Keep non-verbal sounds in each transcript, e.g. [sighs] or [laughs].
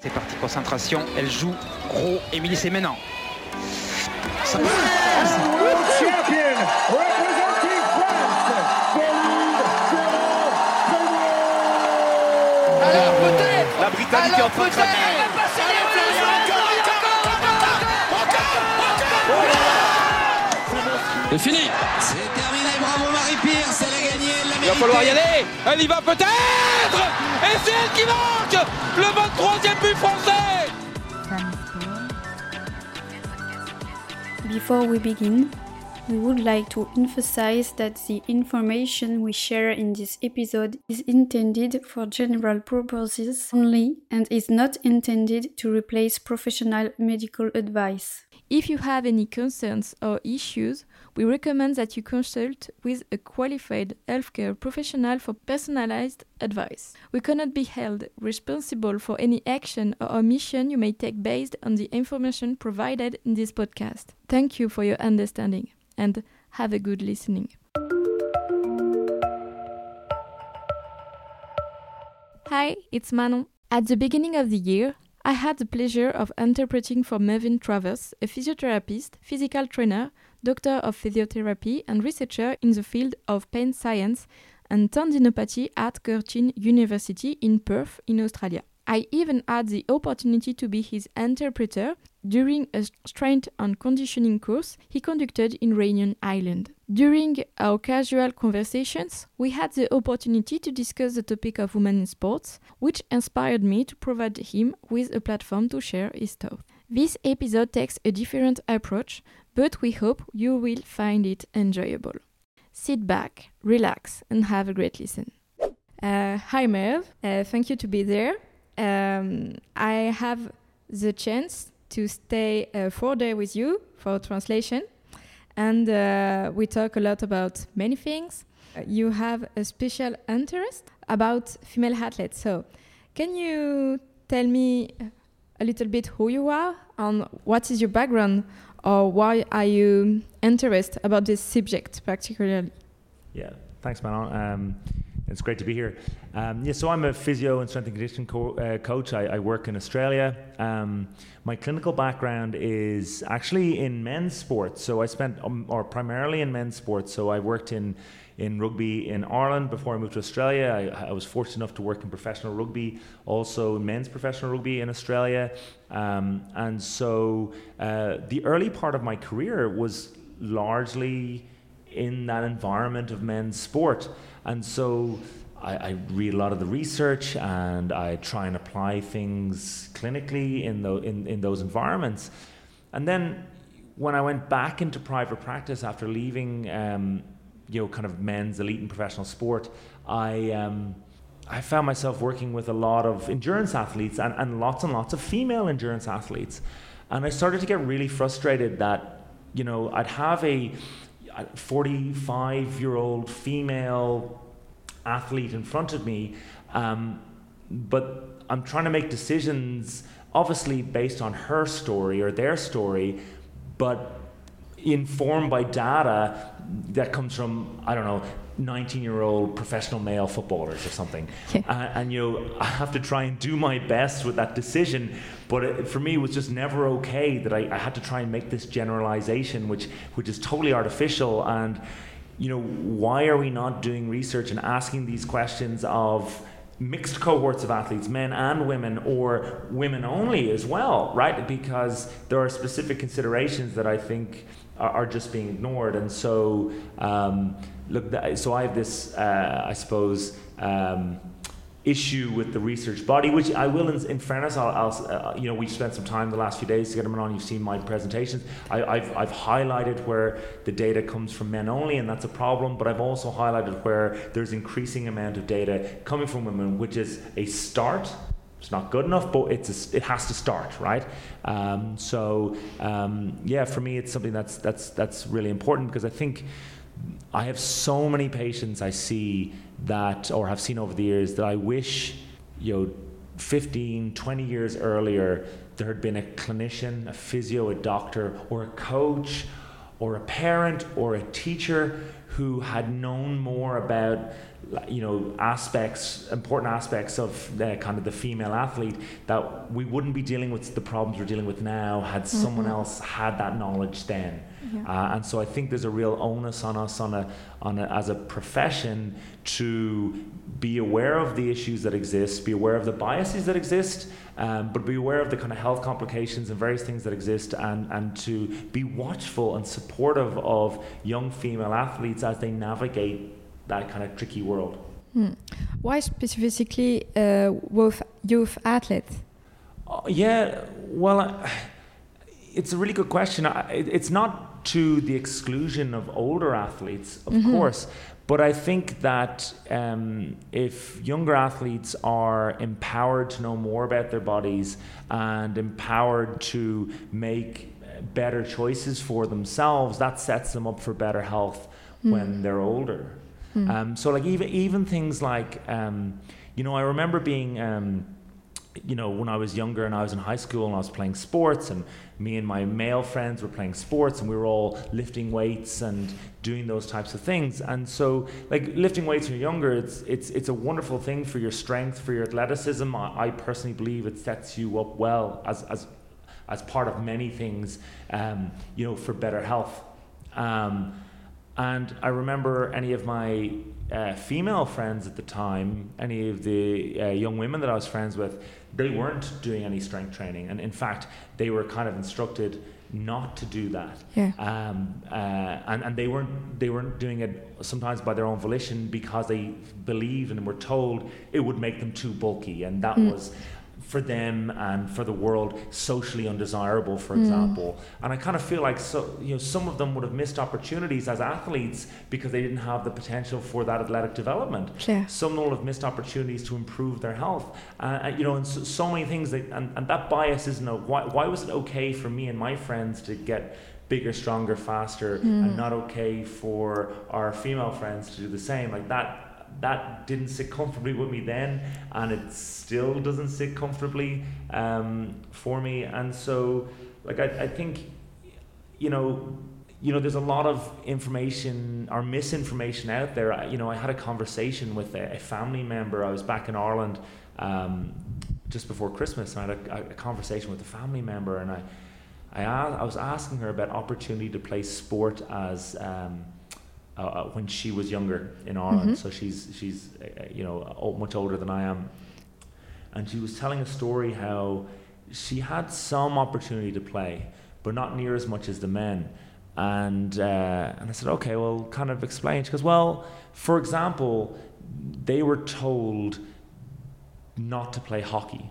C'est parti, concentration. Elle joue gros. Émilie, c'est maintenant. Ça Alors peut-être La Britannique est en train de peut-être craquer. C'est fini C'est terminé, bravo Marie-Pierce, elle a gagné, elle l'a Il va falloir y aller. Elle y va peut-être. Et c'est elle qui marque le 23e but français. Before we begin, we would like to emphasize that the information we share in this episode is intended for general purposes only and is not intended to replace professional medical advice. If you have any concerns or issues, we recommend that you consult with a qualified healthcare professional for personalized advice. We cannot be held responsible for any action or omission you may take based on the information provided in this podcast. Thank you for your understanding and have a good listening. Hi, it's Manon. At the beginning of the year, I had the pleasure of interpreting for Mervyn Travers, a physiotherapist, physical trainer, doctor of physiotherapy, and researcher in the field of pain science and tendinopathy at Curtin University in Perth, in Australia. I even had the opportunity to be his interpreter during a strength and conditioning course he conducted in Reunion Island. During our casual conversations, we had the opportunity to discuss the topic of women in sports, which inspired me to provide him with a platform to share his thoughts. This episode takes a different approach, but we hope you will find it enjoyable. Sit back, relax, and have a great listen. Uh, hi, Merv. Uh, thank you to be there. Um, I have the chance to stay uh, four days with you for translation, and uh, we talk a lot about many things. You have a special interest about female athletes. So, can you tell me a little bit who you are and what is your background, or why are you interested about this subject particularly? Yeah, thanks, Manon. Um, it's great to be here. Um, yeah, so I'm a physio and strength and conditioning co- uh, coach. I, I work in Australia. Um, my clinical background is actually in men's sports. So I spent, um, or primarily in men's sports. So I worked in in rugby in Ireland before I moved to Australia. I, I was fortunate enough to work in professional rugby, also in men's professional rugby in Australia. Um, and so uh, the early part of my career was largely in that environment of men's sport. And so I, I, read a lot of the research and I try and apply things clinically in, the, in, in those environments. And then when I went back into private practice after leaving, um, you know, kind of men's elite and professional sport, I, um, I found myself working with a lot of endurance athletes and, and lots and lots of female endurance athletes. And I started to get really frustrated that, you know, I'd have a 45 year old female athlete in front of me, um, but I'm trying to make decisions, obviously based on her story or their story, but informed by data that comes from, I don't know, 19 year old professional male footballers or something. Yeah. Uh, and you know, I have to try and do my best with that decision. But it, for me, it was just never okay that I, I had to try and make this generalization, which, which is totally artificial. And, you know, why are we not doing research and asking these questions of mixed cohorts of athletes, men and women, or women only as well, right? Because there are specific considerations that I think are, are just being ignored. And so, um, look, th- so I have this, uh, I suppose, um, issue with the research body, which I will, in, in fairness, I'll, I'll uh, you know, we've spent some time the last few days to get them on. You've seen my presentations. I, have I've highlighted where the data comes from men only, and that's a problem. But I've also highlighted where there's increasing amount of data coming from women, which is a start. It's not good enough, but it's a, it has to start, right? Um, so um, yeah, for me, it's something that's that's that's really important because I think. I have so many patients I see that, or have seen over the years, that I wish, you know, 15, 20 years earlier, there had been a clinician, a physio, a doctor, or a coach, or a parent, or a teacher who had known more about you know aspects important aspects of the kind of the female athlete that we wouldn't be dealing with the problems we're dealing with now had mm-hmm. someone else had that knowledge then yeah. uh, and so I think there's a real onus on us on a on a, as a profession to be aware of the issues that exist be aware of the biases that exist um, but be aware of the kind of health complications and various things that exist and, and to be watchful and supportive of young female athletes as they navigate that kind of tricky world. Hmm. Why specifically uh, with youth athletes? Uh, yeah, well, uh, [sighs] it's a really good question. I, it, it's not to the exclusion of older athletes, of mm -hmm. course, but I think that um, if younger athletes are empowered to know more about their bodies and empowered to make better choices for themselves, that sets them up for better health mm. when they're older. Mm. Um, so, like even even things like, um, you know, I remember being um, you know, when I was younger and I was in high school and I was playing sports, and me and my male friends were playing sports, and we were all lifting weights and doing those types of things. And so, like lifting weights when you're younger, it's it's it's a wonderful thing for your strength, for your athleticism. I, I personally believe it sets you up well as as as part of many things, um, you know, for better health. Um, and I remember any of my uh, female friends at the time, any of the uh, young women that I was friends with, they weren't doing any strength training, and in fact, they were kind of instructed not to do that. Yeah. Um, uh, and and they weren't they weren't doing it sometimes by their own volition because they believed and were told it would make them too bulky, and that mm. was for them and for the world socially undesirable, for mm. example. And I kind of feel like so you know some of them would have missed opportunities as athletes because they didn't have the potential for that athletic development. Yeah. Some will have missed opportunities to improve their health. Uh, you know, and so, so, many things that and, and that bias isn't a, why why was it okay for me and my friends to get bigger, stronger, faster, mm. and not okay for our female friends to do the same. Like that that didn't sit comfortably with me then, and it still doesn't sit comfortably um, for me. And so, like I, I think, you know, you know, there's a lot of information or misinformation out there. I, you know, I had a conversation with a, a family member. I was back in Ireland um, just before Christmas, and I had a, a, conversation with a family member, and I, I, I was asking her about opportunity to play sport as um, uh, uh, when she was younger in Ireland. Mm-hmm. So she's she's uh, you know much older than I am, and she was telling a story how she had some opportunity to play, but not near as much as the men. And uh, and I said, okay, well, kind of explain. She goes, well, for example, they were told not to play hockey.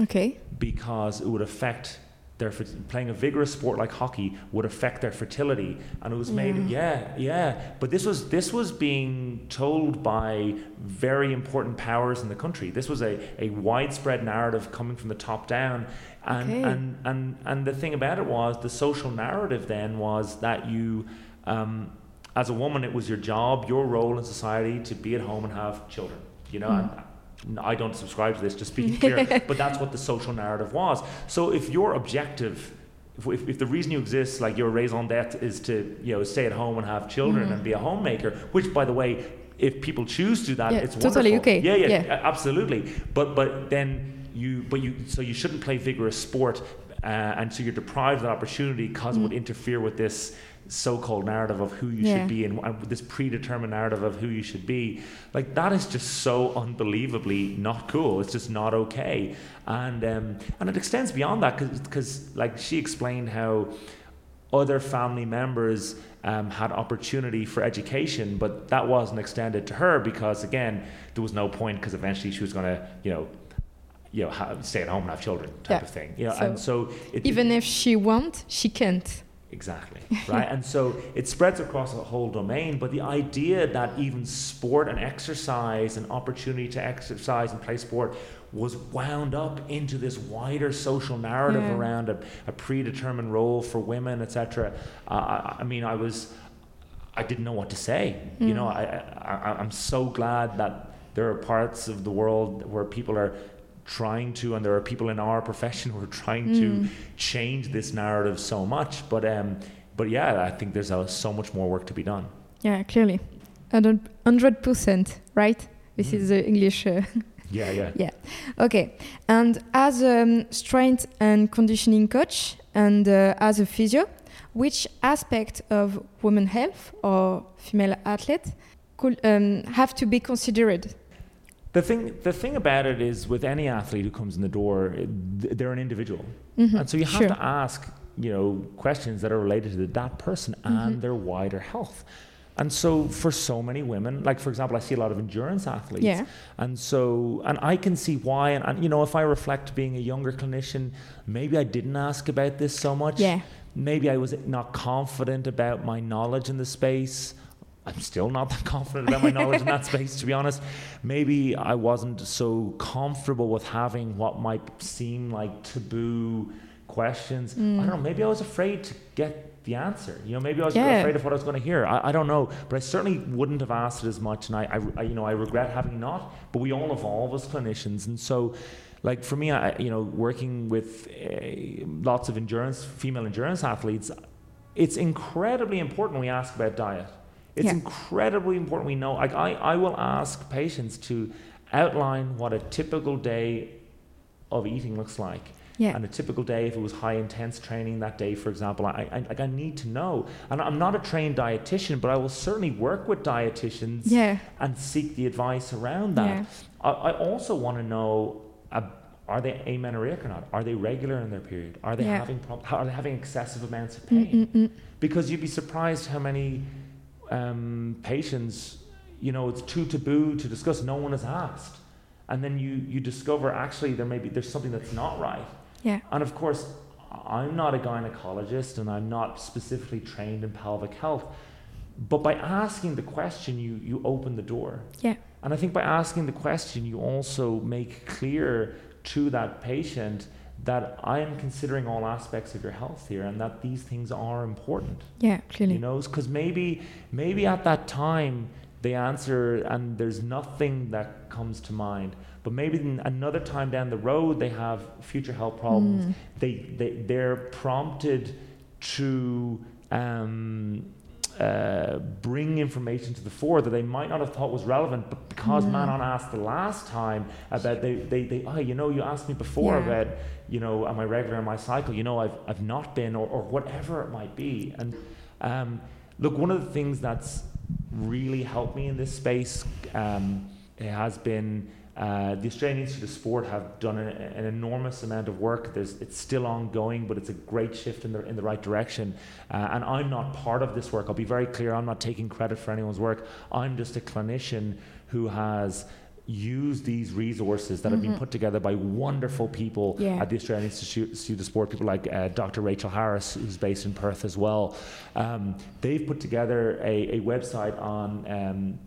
Okay. Because it would affect their playing a vigorous sport like hockey would affect their fertility. And it was made yeah. yeah but this was this was being told by very important powers in the country. This was a, a widespread narrative coming from the top down. And okay. and and and the thing about it was the social narrative then was that you um, as a woman it was your job your role in society to be at home and have children you know mm. I don't subscribe to this, just being clear, [laughs] but that's what the social narrative was. So if your objective, if, if the reason you exist, like your raison d'etre, is to you know stay at home and have children mm. and be a homemaker, which by the way, if people choose to do that, yeah, it's totally wonderful. okay. Yeah, yeah, yeah, absolutely. But but then you but you so you shouldn't play vigorous sport, uh, and so you're deprived of that opportunity because mm. it would mm. interfere with this so-called narrative of who you yeah. should be and, and, this predetermined narrative of who you should be like that is just so unbelievably not cool it's just not okay and um, and it extends beyond that because like she explained how other family members um, had opportunity for education but that wasn't extended to her because again there was no point because eventually she was going to you know you know, have, stay at home and have children type yeah. of thing. You know, so and so it, even if she want, she can't. Exactly. Right. and so it spreads across a whole domain. But the idea that even sport and exercise and opportunity to exercise and play sport was wound up into this wider social narrative yeah. around a, a, predetermined role for women, etc. Uh, I, I, mean, I was, I didn't know what to say. Mm. You know, I, I, I'm so glad that there are parts of the world where people are trying to, and there are people in our profession [laughs] who are trying mm. to change this narrative so much. But um, but yeah, I think there's uh, so much more work to be done. Yeah, clearly. 100%, right? This is the English. Uh, [laughs] Yeah, yeah. [laughs] Yeah. Okay. And as a um, strength and conditioning coach and uh, as a physio, which aspect of women health or female athlete could um, have to be considered? The thing, the thing about it is, with any athlete who comes in the door, they're an individual, Mhm, and so you have sure. to ask, you know, questions that are related to that person and their wider health. And so, for so many women, like for example, I see a lot of endurance athletes, Yeah. and so, and I can see why. And, and you know, if I reflect being a younger clinician, maybe I didn't ask about this so much. Yeah. Maybe I was not confident about my knowledge in the space. I'm still not that confident about my knowledge in that space, to be honest. Maybe I wasn't so comfortable with having what might seem like taboo questions. I don't know. Maybe I was afraid to get the answer. You know, maybe I was Yeah. afraid of what I was going to hear. I, I don't know, but I certainly wouldn't have asked it as much. And I, I, I, you know, I regret having not. But we all evolve as clinicians, and so. Like for me, I, you know, working with uh, lots of endurance, female endurance athletes, it's incredibly important we ask about diet. It's Yeah. incredibly important we know. Like I, I will ask patients to outline what a typical day of eating looks like. Yeah. And a typical day, if it was high intense training that day, for example, I, I like I need to know. And I'm not a trained dietitian, but I will certainly work with dietitians Yeah. and seek the advice around that. Yeah. I, I also want to know. Uh, are they amenorrheic or not? Are they regular in their period? Are they Yeah. having prob- are they having excessive amounts of pain? Mm-mm-mm. because you'd be surprised how many um, patients, you know, it's too taboo to discuss. No one has asked, and then you you discover actually there may be there's something that's not right. Yeah. And of course, I'm not a gynecologist, and I'm not specifically trained in pelvic health. But by asking the question, you you open the door. Yeah. And I think by asking the question, you also make clear to that patient that I am considering all aspects of your health here, and that these things are important. Yeah. Clearly. You know, because maybe maybe at that time they answer and there's nothing that comes to mind. But maybe another time down the road they have future health problems. They they they're prompted to um, uh, bring information to the fore that they might not have thought was relevant, but because Manon asked the last time about they, they, they oh you know you asked me before Yeah. about you know am I regular in my cycle? You know I've, I've not been or, or whatever it might be. And um, look one of the things that's really helped me in this space um, it has been uh, the Australian Institute of Sport have done an, an enormous amount of work. There's, it's still ongoing, but it's a great shift in the, in the right direction. Uh, and I'm not part of this work. I'll be very clear, I'm not taking credit for anyone's work. I'm just a clinician who has used these resources that have been put together by wonderful people Yeah. at the Australian Institute, Institute of Sport, people like uh, Dr. Rachel Harris, who's based in Perth as well. Um, they've put together a, a website on um,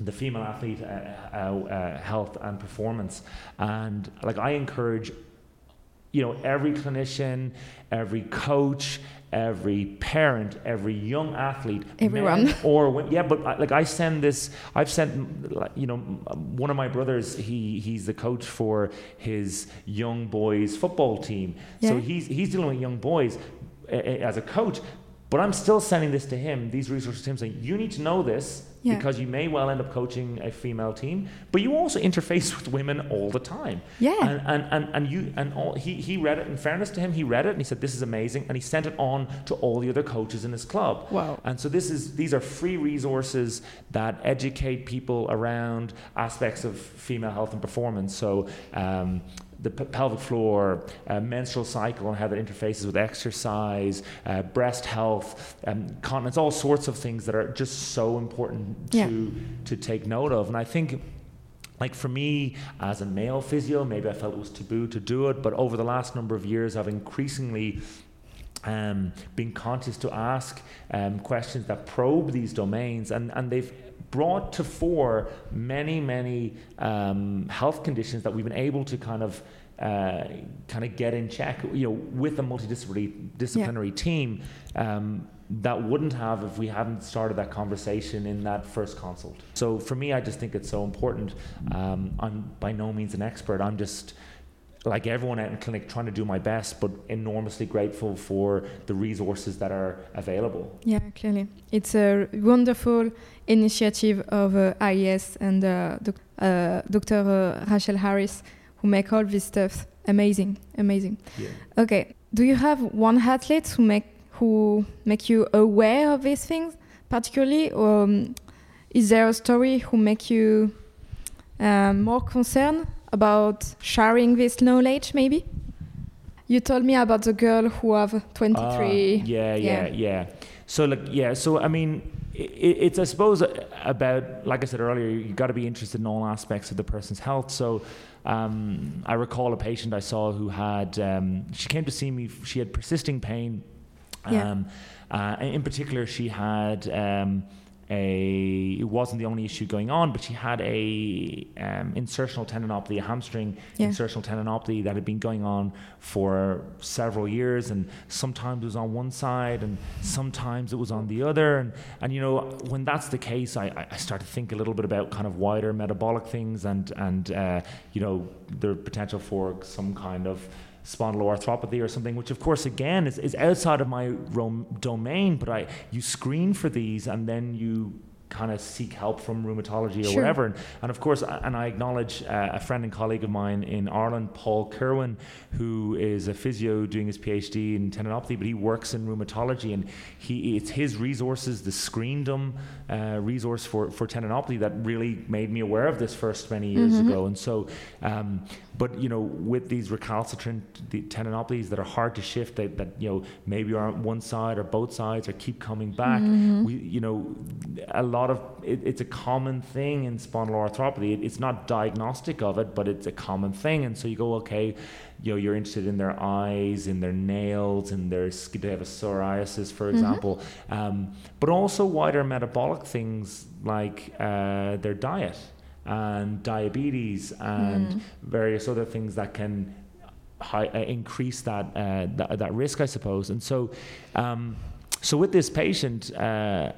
the female athlete uh, uh, uh, health and performance, and like I encourage, you know, every clinician, every coach. Every parent, every young athlete, Everyone. or women, yeah, but I- like I send this, I've sent, you know, one of my brothers, he he's the coach for his young boys football team, yeah. so he's he's dealing with young boys uh, uh, as a coach. But I'm still sending this to him, these resources to him, saying you need to know this Yeah. because you may well end up coaching a female team, but you also interface [laughs] with women all the time. Yeah. And and, and, and you and all he, he read it in fairness to him, he read it and he said, This is amazing, and he sent it on to all the other coaches in his club. Wow. And so this is these are free resources that educate people around aspects of female health and performance. So um, the pelvic floor, uh, menstrual cycle, and how that interfaces with exercise, uh, breast health, um, continence, all sorts of things that are just so important Yeah. to to take note of. And I think like for me as a male physio, maybe I felt it was taboo to do it, but over the last number of years, I've increasingly um, been conscious to ask um, questions that probe these domains, and, and they've brought to fore many, many um, health conditions that we've been able to kind of uh, kind of get in check, you know, with a multidisciplinary disciplinary team um, that wouldn't have if we hadn't started that conversation in that first consult. So for me, I just think it's so important. Um, I'm by no means an expert. I'm just like everyone out in clinic, trying to do my best, but enormously grateful for the resources that are available. Yeah, clearly. It's a wonderful initiative of uh, AIS and uh, doc- uh, Dr. Uh, Rachel Harris who make all this stuff amazing, amazing. Yeah. Okay, do you have one athlete who make who make you aware of these things particularly, or um, is there a story who make you um, more concerned about sharing this knowledge? Maybe. You told me about the girl who have 23. Ah, yeah, yeah, Yeah. yeah, So like, yeah. So I mean, i it's I suppose about like I said earlier, you got to be interested in all aspects of the person's health. So. Um, I recall a patient I saw who had, um, she came to see me, she had persisting pain. Yeah. Um, uh, in particular, she had um, a, it wasn't the only issue going on, but she had a um, insertional tendinopathy, a hamstring Yeah. insertional tendinopathy that had been going on for several years, and sometimes it was on one side, and sometimes it was on the other, and and you know when that's the case, I, I- start to think a little bit about kind of wider metabolic things, and and uh, you know the potential for some kind of spondyloarthropathy or something, which of course again is, is outside of my rom- domain, but I you screen for these and then you kind of seek help from rheumatology or Sure. whatever. And, and of course, and I acknowledge uh, a friend and colleague of mine in Ireland, Paul Kerwin, who is a physio doing his PhD in tendinopathy, but he works in rheumatology, and he it's his resources, the Screendom uh, resource for for tendinopathy, that really made me aware of this first many years ago. And so, um, but you know, with these recalcitrant the tendinopathies that are hard to shift, that, that you know maybe are on one side or both sides or keep coming back, we you know, a lot of it, it's a common thing in spondyloarthropathy. It, it's not diagnostic of it, but it's a common thing. And so you go, okay, you know, you're interested in their eyes, in their nails, in their skin. They have a psoriasis, for example, um, but also wider metabolic things like uh, their diet and diabetes and various other things that can high, uh, increase that, uh, that that risk, I suppose. And so, um, so with this patient, uh,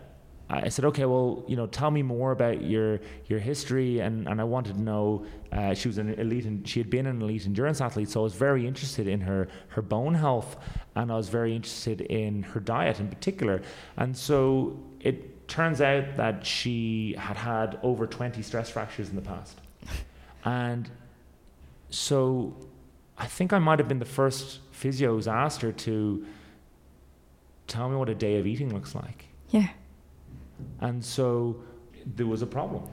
I said, okay, well, you know, tell me more about your your history, and, and I wanted to know. Uh, she was an elite, and she had been an elite endurance athlete, so I was very interested in her her bone health, and I was very interested in her diet in particular. And so it turns out that she had had over twenty stress fractures in the past, and so I think I might have been the first physio who's asked her to tell me what a day of eating looks like. Yeah. And so there was a problem.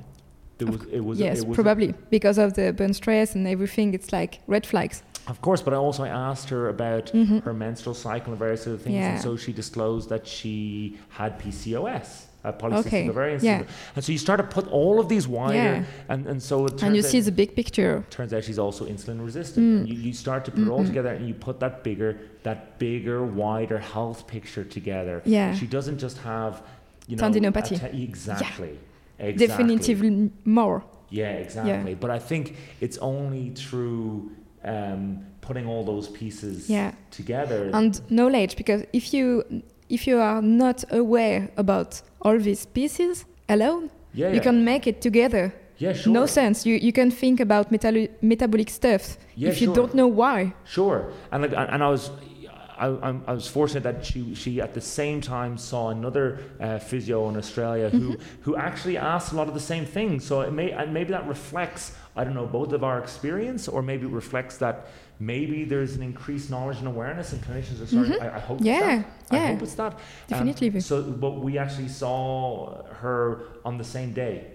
There was, it was, yes, it was probably because of the bone stress and everything. It's like red flags. Of course, but I also asked her about Mhm. her menstrual cycle and various other things, Yeah. and so she disclosed that she had PCOS, uh, polycystic Okay, ovarian yeah. syndrome. And so you start to put all of these wider, Yeah. and, and so it turns And you see the big picture. turns out she's also insulin resistant. Mm. You, you start to put it all together, and you put that bigger, that bigger, wider health picture together. Yeah. She doesn't just have, you know, Tendinopathy. te- exactly. Exactly. Definitively more. Yeah, exactly. But I think it's only through um, putting all those pieces Yeah. together. and knowledge because if you if you are not aware about all these pieces alone yeah, you yeah. can make it together yeah, sure. no sense you you can think about metal- metabolic stuff Yeah, if you sure. don't know why Sure, and like, and I was, I, I'm- was fortunate that she she at the same time saw another uh, physio in Australia who Mm-hmm. who actually asked a lot of the same things. So it may and maybe that reflects I don't know both of our experience, or maybe it reflects that maybe there's an increased knowledge and awareness, and clinicians are starting. I, I hope. Mm-hmm. Yeah, it's that. I yeah. hope it's that. Um, Definitively. so, but we actually saw her on the same day.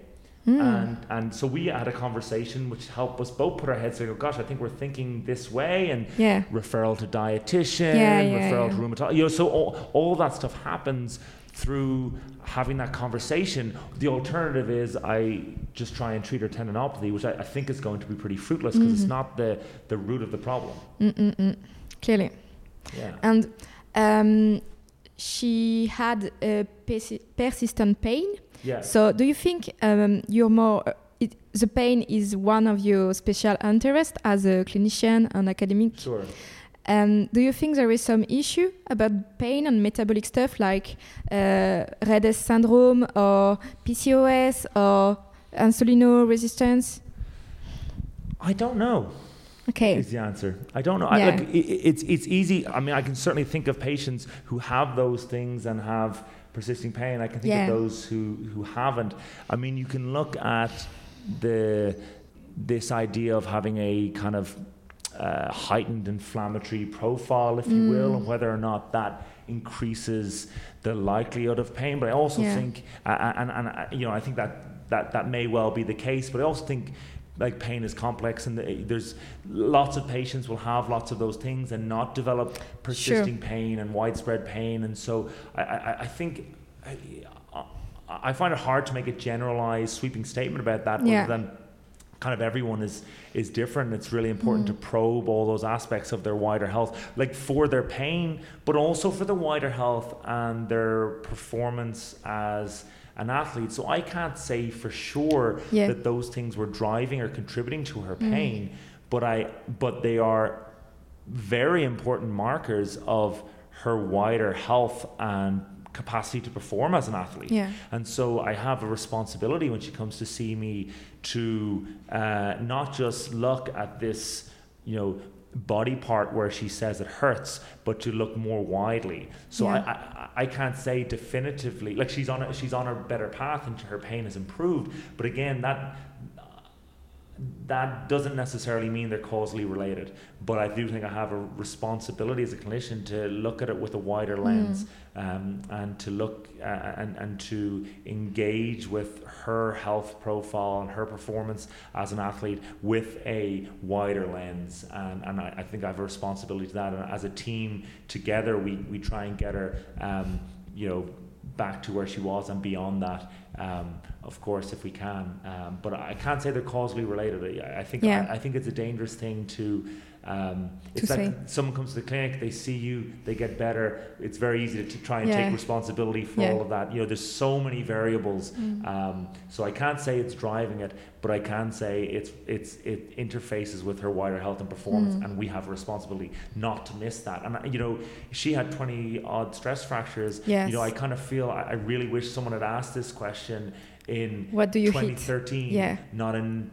Hmm. And and so we had a conversation which helped us both put our heads together. Gosh, I think we're thinking this way, and yeah referral to dietitian, Yeah, yeah, referral to rheumatologist. You know, so all, all that stuff happens through having that conversation. The alternative is I just try and treat her tendinopathy, which I, I think is going to be pretty fruitless because Mm-hmm. it's not the the root of the problem. Mm-mm-mm. clearly Yeah. and um, she had a persi- persistent pain Yeah. So, do you think um, you're more? uh, It, the pain is one of your special interests as a clinician and academic. Sure. And do you think there is some issue about pain and metabolic stuff like uh, RED-S syndrome or PCOS or insulin resistance? I don't know. Okay. Is the answer? I don't know. I, Yeah. like, i i- it's it's easy. I mean, I can certainly think of patients who have those things and have persisting pain. I can think Yeah. of those who who haven't. I mean, you can look at the this idea of having a kind of uh, heightened inflammatory profile, if you will, Mm. and whether or not that increases the likelihood of pain. But I also Yeah. think, uh, and, and uh, you know, I think that, that that may well be the case. But I also think like pain is complex, and there's lots of patients will have lots of those things and not develop persisting pain and widespread pain. And so I, I, I think. I, I find it hard to make a generalized, sweeping statement about that, Yeah. other than kind of everyone is is different. It's really important to mm-hmm. probe all those aspects of their wider health, like for their pain, but also for the wider health and their performance as an athlete. So I can't say for sure Yeah. that those things were driving or contributing to her mm-hmm. pain, but I but they are very important markers of her wider health and capacity to perform as an athlete. Yeah. And so I have a responsibility when she comes to see me to uh, not just look at this, you know, body part where she says it hurts, but to look more widely. So Yeah. I, I, I can't say definitively like she's on a, she's on a better path and her pain has improved. But again, that that doesn't necessarily mean they're causally related. But I do think I have a responsibility as a clinician to look at it with a wider lens um, and to look uh, and, and to engage with her health profile and her performance as an athlete with a wider lens. And, and I, I think I have a responsibility to that. And as a team together, we, we try and get her, um, you know, back to where she was and beyond that. Um, of course, if we can, um, but I can't say they're causally related. I, I think Yeah. I, I think it's a dangerous thing to. Um, To it's like say. someone comes to the clinic, they see you, they get better. It's very easy to, to try and Yeah. take responsibility for Yeah. all of that. You know, there's so many variables. Mm. Um, so I can't say it's driving it, but I can say it's it's it interfaces with her wider health and performance, Mm. and we have a responsibility not to miss that. And you know, she had 20 odd stress fractures. Yes. You know, I kind of feel I, I really wish someone had asked this question in What do you hit? 2013, Yeah. not in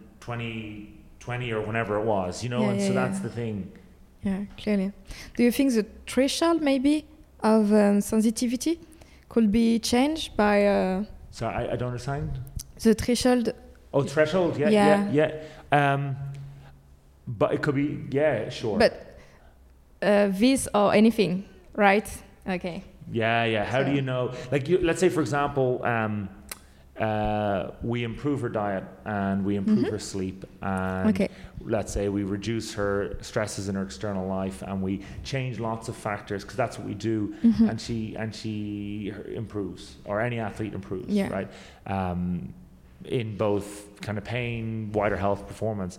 2020 or whenever it was. You know, Yeah, and yeah, so that's the thing. Yeah, clearly. Do you think the threshold maybe of um, sensitivity could be changed by uh, So I, I don't understand. the threshold? Oh, threshold. Yeah, yeah, Yeah. yeah. Um, but it could be. Yeah, sure. But uh, this or anything, right? Okay. Yeah, yeah. How do you know? Like, you, let's say, for example, um, uh, we improve her diet and we improve her sleep, and Okay. let's say we reduce her stresses in her external life, and we change lots of factors because that's what we do, Mm-hmm. and she and she improves, or any athlete improves, Yeah. right? Um, in both kind of pain, wider health, performance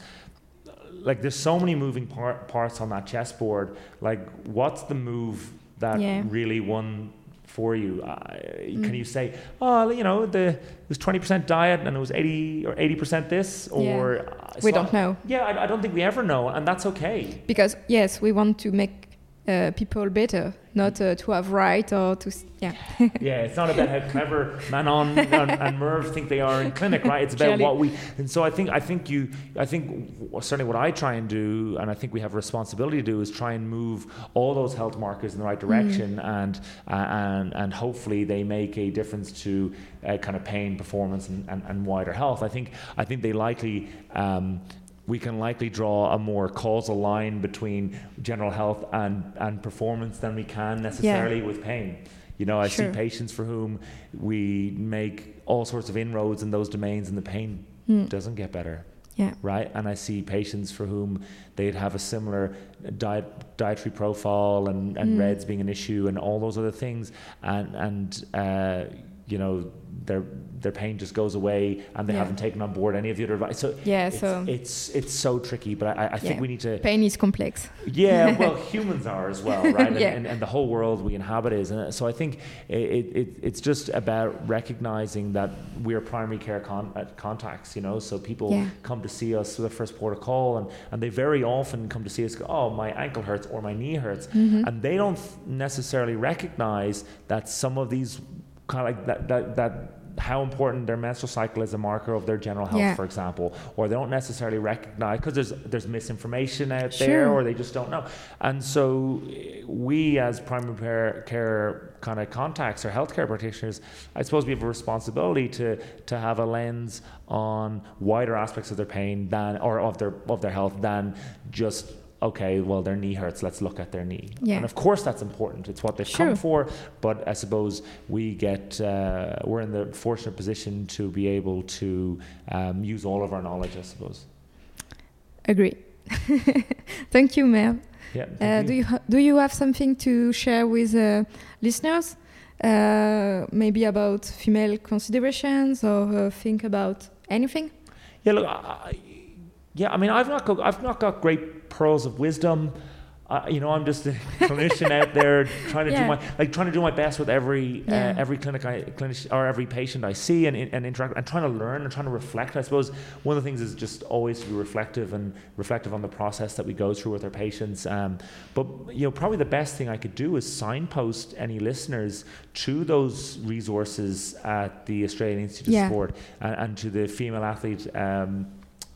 like there's so many moving par- parts on that chessboard. Like, what's the move that Yeah. really won for you? Uh, Mm. Can you say, oh, you know, the it was 20% diet and it was 80 or 80% this, or Yeah. uh, We so- don't know. Yeah, I, I don't think we ever know, and that's okay. Because yes, we want to make uh, people better, not uh, to have right or to yeah. [laughs] yeah, it's not about how clever Manon and, and Merv think they are in clinic, right? It's about Clearly. what we. And so I think I think you I think certainly what I try and do, and I think we have a responsibility to do, is try and move all those health markers in the right direction, and uh, and and hopefully they make a difference to uh, kind of pain, performance, and, and, and wider health. I think I think they likely. Um, we can likely draw a more causal line between general health and, and performance than we can necessarily with pain. You know, I Sure. see patients for whom we make all sorts of inroads in those domains and the pain doesn't get better. Yeah. Right. And I see patients for whom they'd have a similar diet, dietary profile and, and RED-S being an issue and all those other things. And, and uh, you know, their, their pain just goes away and they Yeah. haven't taken on board any of the other advice. So Yeah, it's, so- it's, it's so tricky, but I, I think Yeah. we need to, Pain is complex. yeah, [laughs] well, humans are as well, right? And, Yeah. and, and the whole world we inhabit is. And so I think it, it, it's just about recognizing that we're primary care con- uh, contacts, you know? So people Yeah. come to see us with the first port of call, and, and they very often come to see us go, oh, my ankle hurts or my knee hurts. Mm-hmm. And they don't necessarily recognize that some of these kind of like that, that, that how important their menstrual cycle is a marker of their general health, Yeah. for example, or they don't necessarily recognize because there's there's misinformation out Sure. there, or they just don't know. And so, we as primary care, care kind of contacts or healthcare practitioners, I suppose we have a responsibility to to have a lens on wider aspects of their pain than or of their of their health than just. Okay, well, their knee hurts. Let's look at their knee. Yeah. And of course, that's important. It's what they've Sure. come for. But I suppose we get uh, we're in the fortunate position to be able to um, use all of our knowledge. I suppose. Agree. [laughs] Thank you, Merv. Yeah. Uh, thank do you ha- do you have something to share with uh, listeners? Uh, maybe about female considerations or uh, think about anything? Yeah, look, I- yeah. I mean, I've not got, I've not got great pearls of wisdom. Uh, you know, I'm just a [laughs] clinician out there trying to Yeah. do my like trying to do my best with every Yeah. uh, every clinic I clinician or every patient I see and, and interact and trying to learn and trying to reflect. I suppose one of the things is just always to be reflective and reflective on the process that we go through with our patients. Um, but you know, probably the best thing I could do is signpost any listeners to those resources at the Australian Institute Yeah. of Sport and, and to the female athlete. Um,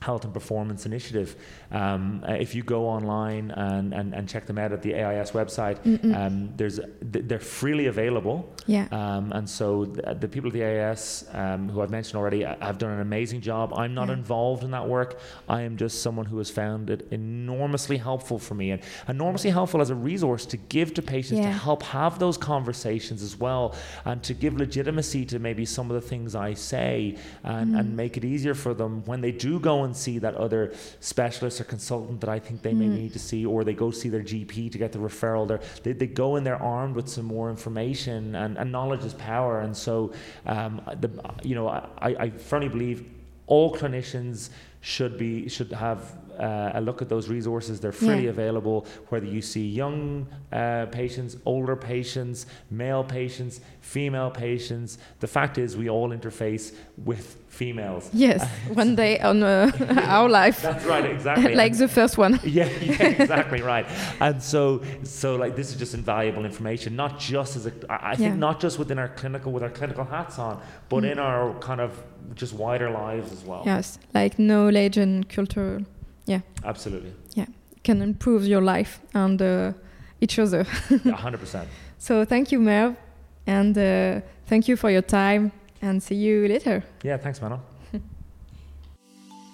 Health and Performance Initiative. Um, uh, if you go online and, and, and check them out at the AIS website, um, there's th- they're freely available. Yeah. Um, and so the, the people at the AIS, um, who I've mentioned already, uh, have done an amazing job. I'm not Yeah. involved in that work. I am just someone who has found it enormously helpful for me and enormously helpful as a resource to give to patients to help have those conversations as well and to give legitimacy to maybe some of the things I say and, Mm. and make it easier for them when they do go and see that other specialist or consultant that I think they may Mm. need to see or they go see their GP to get the referral. They're, they, they go in there armed with some more information and, and knowledge is power. And so, um, the, you know, I, I firmly believe all clinicians should be should have uh, a look at those resources. They're freely Yeah. available. Whether you see young uh, patients, older patients, male patients, female patients, the fact is we all interface with females. Yes, [laughs] one day on uh, [laughs] our life, [laughs] That's right, exactly. like And- the first one. yeah, yeah, exactly right. And so, so like this is just invaluable information, not just as a, I I think Yeah. not just within our clinical with our clinical hats on, but in our kind of just wider lives as well. Yes, like knowledge and culture Absolutely, can improve your life and uh, each other. [laughs] a hundred percent. So thank you, Merv, and uh, thank you for your time, and see you later. Yeah, thanks, Manon. [laughs]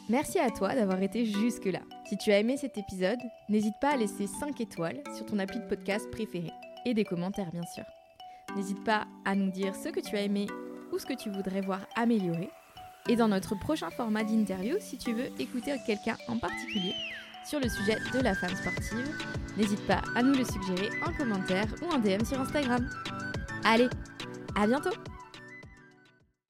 Merci à toi d'avoir été jusque-là. Si tu as aimé cet épisode, n'hésite pas à laisser 5 étoiles sur ton appli de podcast préféré et des commentaires bien sûr. N'hésite pas à nous dire ce que tu as aimé ou ce que tu voudrais voir améliorer. Et dans notre prochain format d'interview, si tu veux écouter quelqu'un en particulier sur le sujet de la femme sportive, n'hésite pas à nous le suggérer en commentaire ou en DM sur Instagram. Allez, à bientôt